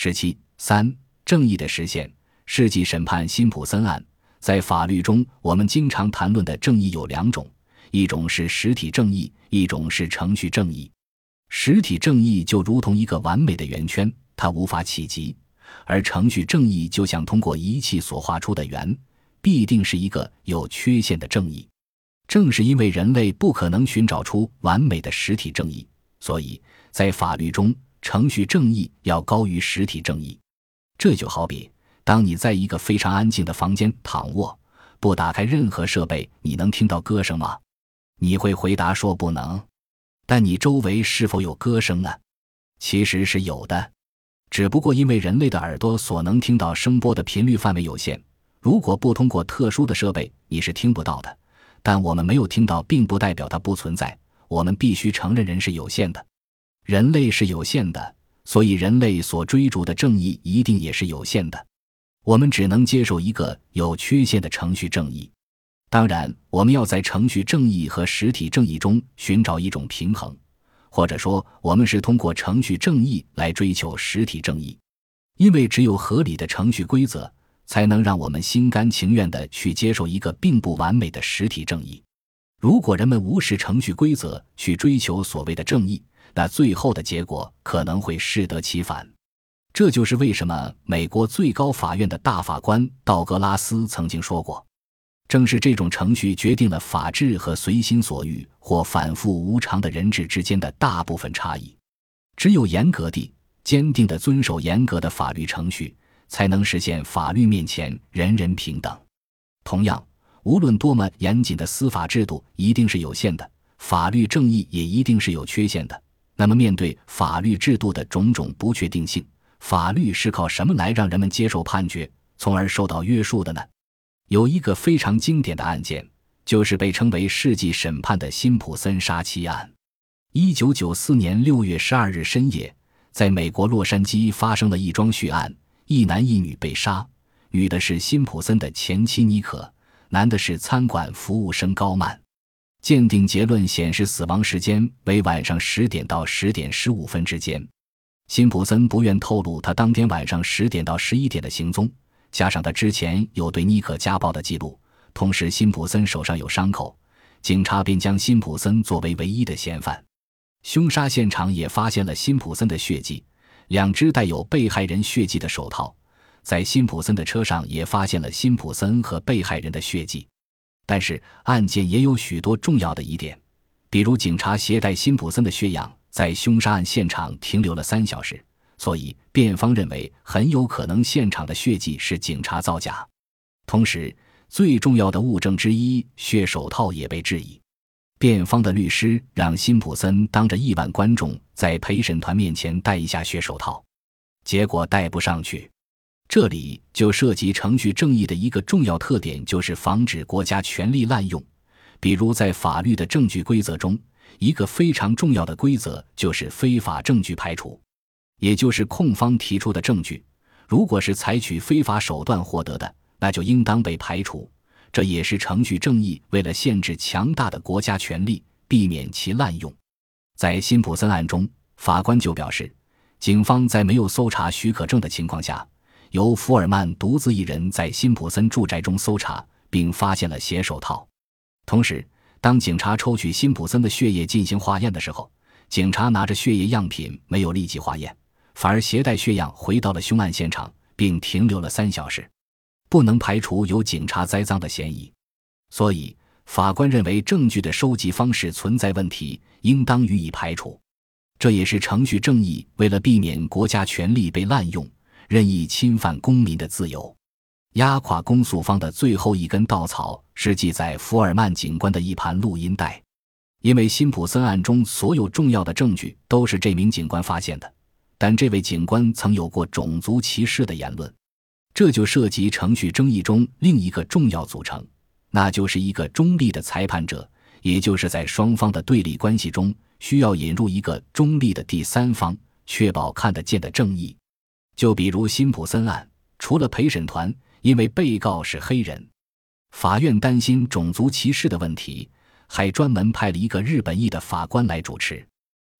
十七三正义的实现。世纪审判辛普森案，在法律中，我们经常谈论的正义有两种，一种是实体正义，一种是程序正义。实体正义就如同一个完美的圆圈，它无法企及；而程序正义就像通过仪器所画出的圆，必定是一个有缺陷的正义。正是因为人类不可能寻找出完美的实体正义，所以在法律中，程序正义要高于实体正义。这就好比。当你在一个非常安静的房间躺卧，不打开任何设备，你能听到歌声吗？你会回答说不能。但你周围是否有歌声呢？其实是有的，只不过因为人类的耳朵所能听到声波的频率范围有限，如果不通过特殊的设备，你是听不到的。但我们没有听到，并不代表它不存在。我们必须承认，人是有限的，人类是有限的，所以人类所追逐的正义一定也是有限的。我们只能接受一个有缺陷的程序正义，当然，我们要在程序正义和实体正义中寻找一种平衡，或者说，我们是通过程序正义来追求实体正义，因为只有合理的程序规则，才能让我们心甘情愿地去接受一个并不完美的实体正义。如果人们无视程序规则去追求所谓的正义，那最后的结果可能会适得其反。这就是为什么美国最高法院的大法官道格拉斯曾经说过：“正是这种程序决定了法治和随心所欲或反复无常的人质之间的大部分差异。只有严格地、坚定地遵守严格的法律程序，才能实现法律面前人人平等。同样，无论多么严谨的司法制度，一定是有限的；法律正义也一定是有缺陷的。那么，面对法律制度的种种不确定性，法律是靠什么来让人们接受判决，从而受到约束的呢？有一个非常经典的案件，就是被称为世纪审判的辛普森杀妻案。一九九四年六月十二日深夜，在美国洛杉矶发生了一桩血案，一男一女被杀，女的是辛普森的前妻妮可，男的是餐馆服务生高曼。鉴定结论显示，死亡时间为晚上十点到十点十五分之间。辛普森不愿透露他当天晚上十点到十一点的行踪，加上他之前有对妮可家暴的记录，同时辛普森手上有伤口，警察便将辛普森作为唯一的嫌犯。凶杀现场也发现了辛普森的血迹，两只带有被害人血迹的手套，在辛普森的车上也发现了辛普森和被害人的血迹。但是案件也有许多重要的疑点，比如警察携带辛普森的血样。在凶杀案现场停留了三小时，所以辩方认为很有可能现场的血迹是警察造假。同时，最重要的物证之一血手套也被质疑。辩方的律师让辛普森当着亿万观众在陪审团面前戴一下血手套，结果戴不上去。这里就涉及程序正义的一个重要特点，就是防止国家权力滥用，比如在法律的证据规则中。一个非常重要的规则就是非法证据排除，也就是控方提出的证据，如果是采取非法手段获得的，那就应当被排除。这也是程序正义为了限制强大的国家权力，避免其滥用。在辛普森案中，法官就表示，警方在没有搜查许可证的情况下，由福尔曼独自一人在辛普森住宅中搜查，并发现了血手套，同时。当警察抽取辛普森的血液进行化验的时候，警察拿着血液样品没有立即化验，反而携带血样回到了凶案现场，并停留了三小时，不能排除有警察栽赃的嫌疑。所以，法官认为证据的收集方式存在问题，应当予以排除。这也是程序正义为了避免国家权力被滥用、任意侵犯公民的自由。压垮公诉方的最后一根稻草是记载福尔曼警官的一盘录音带，因为辛普森案中所有重要的证据都是这名警官发现的，但这位警官曾有过种族歧视的言论，这就涉及程序争议中另一个重要组成，那就是一个中立的裁判者，也就是在双方的对立关系中需要引入一个中立的第三方，确保看得见的正义。就比如辛普森案，除了陪审团。因为被告是黑人，法院担心种族歧视的问题，还专门派了一个日本裔的法官来主持。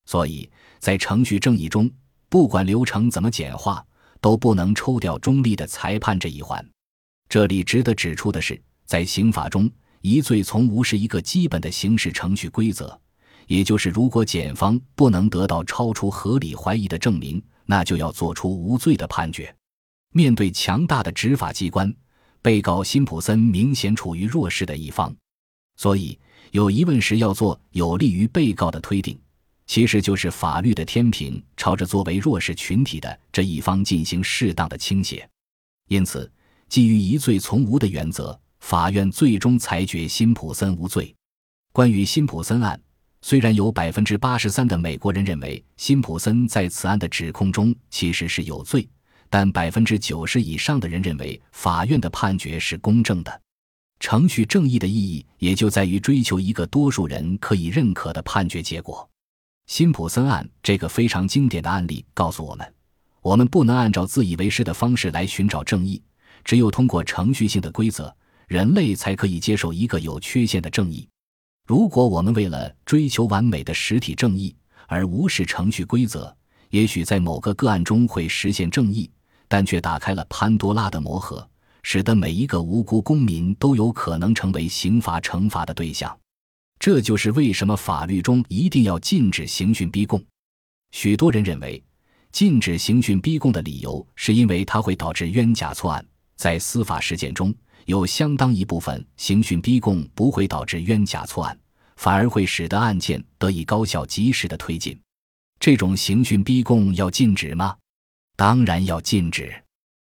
所以在程序正义中，不管流程怎么简化，都不能抽掉中立的裁判这一环。这里值得指出的是，在刑法中，疑罪从无是一个基本的刑事程序规则，也就是如果检方不能得到超出合理怀疑的证明，那就要做出无罪的判决。面对强大的执法机关，被告辛普森明显处于弱势的一方，所以有疑问时要做有利于被告的推定，其实就是法律的天平朝着作为弱势群体的这一方进行适当的倾斜。因此，基于疑罪从无的原则，法院最终裁决辛普森无罪。关于辛普森案，虽然有百分之八十三的美国人认为辛普森在此案的指控中其实是有罪。但百分之九十以上的人认为法院的判决是公正的。程序正义的意义也就在于追求一个多数人可以认可的判决结果。辛普森案这个非常经典的案例告诉我们：我们不能按照自以为是的方式来寻找正义，只有通过程序性的规则，人类才可以接受一个有缺陷的正义。如果我们为了追求完美的实体正义而无视程序规则，也许在某个个案中会实现正义。但却打开了潘多拉的魔盒，使得每一个无辜公民都有可能成为刑罚惩罚的对象。这就是为什么法律中一定要禁止刑讯逼供。许多人认为，禁止刑讯逼供的理由是因为它会导致冤假错案。在司法实践中，有相当一部分刑讯逼供不会导致冤假错案，反而会使得案件得以高效及时的推进。这种刑讯逼供要禁止吗？当然要禁止，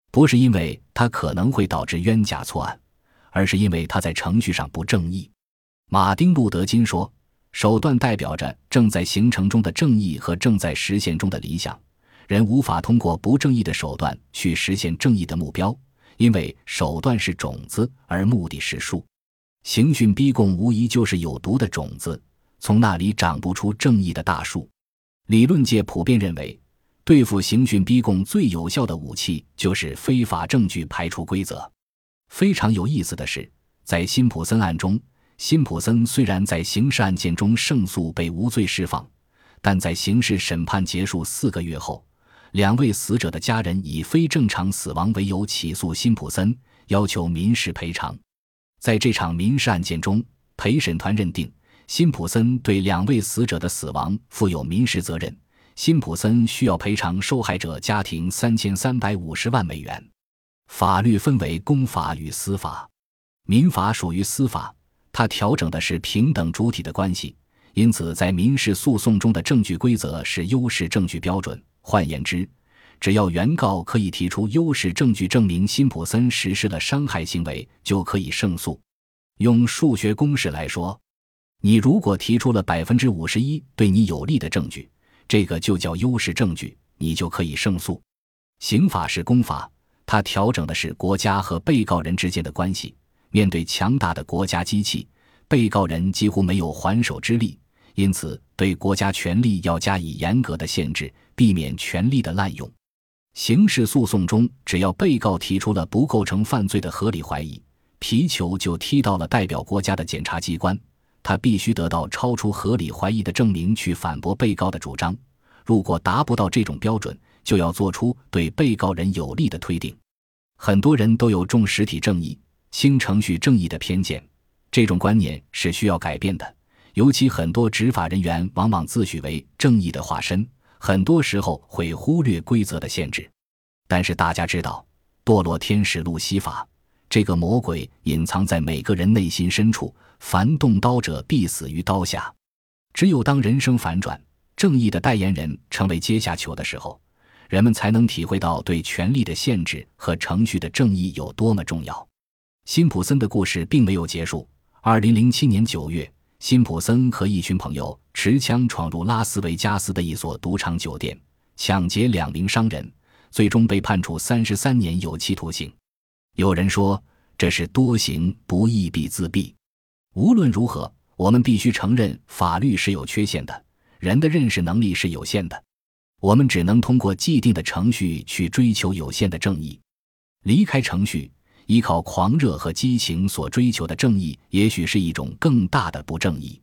不是因为它可能会导致冤假错案，而是因为它在程序上不正义。马丁·路德·金说：“手段代表着正在形成中的正义和正在实现中的理想。人无法通过不正义的手段去实现正义的目标，因为手段是种子，而目的是树。刑讯逼供无疑就是有毒的种子，从那里长不出正义的大树。理论界普遍认为。”对付刑讯逼供最有效的武器就是非法证据排除规则。非常有意思的是，在辛普森案中，辛普森虽然在刑事案件中胜诉被无罪释放，但在刑事审判结束四个月后，两位死者的家人以非正常死亡为由起诉辛普森，要求民事赔偿。在这场民事案件中，陪审团认定辛普森对两位死者的死亡负有民事责任。辛普森需要赔偿受害者家庭三千三百五十万美元。法律分为公法与私法，民法属于私法，它调整的是平等主体的关系，因此在民事诉讼中的证据规则是优势证据标准。换言之，只要原告可以提出优势证据证明辛普森实施了伤害行为，就可以胜诉。用数学公式来说，你如果提出了百分之五十一对你有利的证据。这个就叫优势证据，你就可以胜诉。刑法是公法，它调整的是国家和被告人之间的关系。面对强大的国家机器，被告人几乎没有还手之力，因此对国家权力要加以严格的限制，避免权力的滥用。刑事诉讼中，只要被告提出了不构成犯罪的合理怀疑，皮球就踢到了代表国家的检察机关。他必须得到超出合理怀疑的证明去反驳被告的主张。如果达不到这种标准，就要做出对被告人有利的推定。很多人都有重实体正义、轻程序正义的偏见，这种观念是需要改变的。尤其很多执法人员往往自诩为正义的化身，很多时候会忽略规则的限制。但是大家知道，堕落天使路西法这个魔鬼隐藏在每个人内心深处。凡动刀者必死于刀下。只有当人生反转，正义的代言人成为阶下囚的时候，人们才能体会到对权力的限制和程序的正义有多么重要。辛普森的故事并没有结束。二零零七年九月，辛普森和一群朋友持枪闯入拉斯维加斯的一所赌场酒店，抢劫两名商人，最终被判处三十三年有期徒刑。有人说，这是多行不义必自毙。无论如何，我们必须承认法律是有缺陷的，人的认识能力是有限的，我们只能通过既定的程序去追求有限的正义。离开程序，依靠狂热和激情所追求的正义，也许是一种更大的不正义。